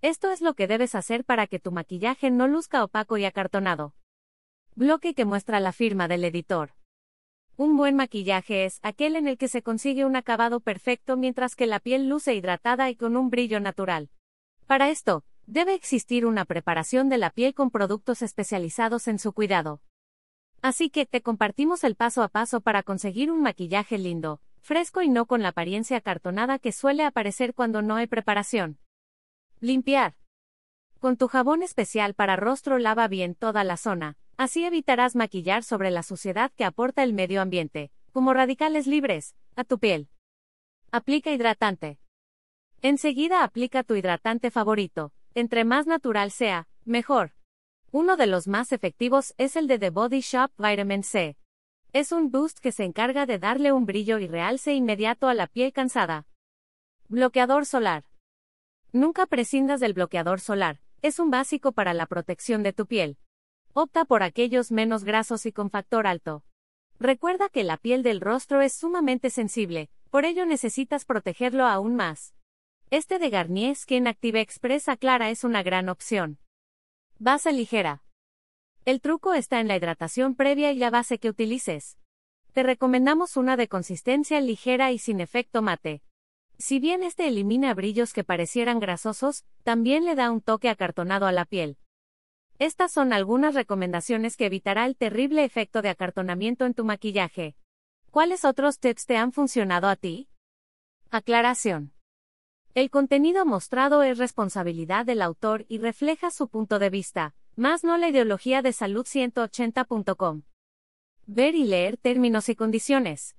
Esto es lo que debes hacer para que tu maquillaje no luzca opaco y acartonado. Bloque que muestra la firma del editor. Un buen maquillaje es aquel en el que se consigue un acabado perfecto mientras que la piel luce hidratada y con un brillo natural. Para esto, debe existir una preparación de la piel con productos especializados en su cuidado. Así que te compartimos el paso a paso para conseguir un maquillaje lindo, fresco y no con la apariencia acartonada que suele aparecer cuando no hay preparación. Limpiar. Con tu jabón especial para rostro lava bien toda la zona, Así evitarás maquillar sobre la suciedad que aporta el medio ambiente, como radicales libres, a tu piel. Aplica hidratante. Enseguida aplica tu hidratante favorito, entre más natural sea, mejor. Uno de los más efectivos es el de The Body Shop Vitamin C. Es un boost que se encarga de darle un brillo y realce inmediato a la piel cansada. Bloqueador solar. Nunca prescindas del bloqueador solar, es un básico para la protección de tu piel. Opta por aquellos menos grasos y con factor alto. Recuerda que la piel del rostro es sumamente sensible, por ello necesitas protegerlo aún más. Este de Garnier Skin Active Express Aclara es una gran opción. Base ligera. El truco está en la hidratación previa y la base que utilices. Te recomendamos una de consistencia ligera y sin efecto mate. Si bien este elimina brillos que parecieran grasosos, también le da un toque acartonado a la piel. Estas son algunas recomendaciones que evitará el terrible efecto de acartonamiento en tu maquillaje. ¿Cuáles otros tips te han funcionado a ti? Aclaración. El contenido mostrado es responsabilidad del autor y refleja su punto de vista, más no la ideología de salud 180.com. Ver y leer términos y condiciones.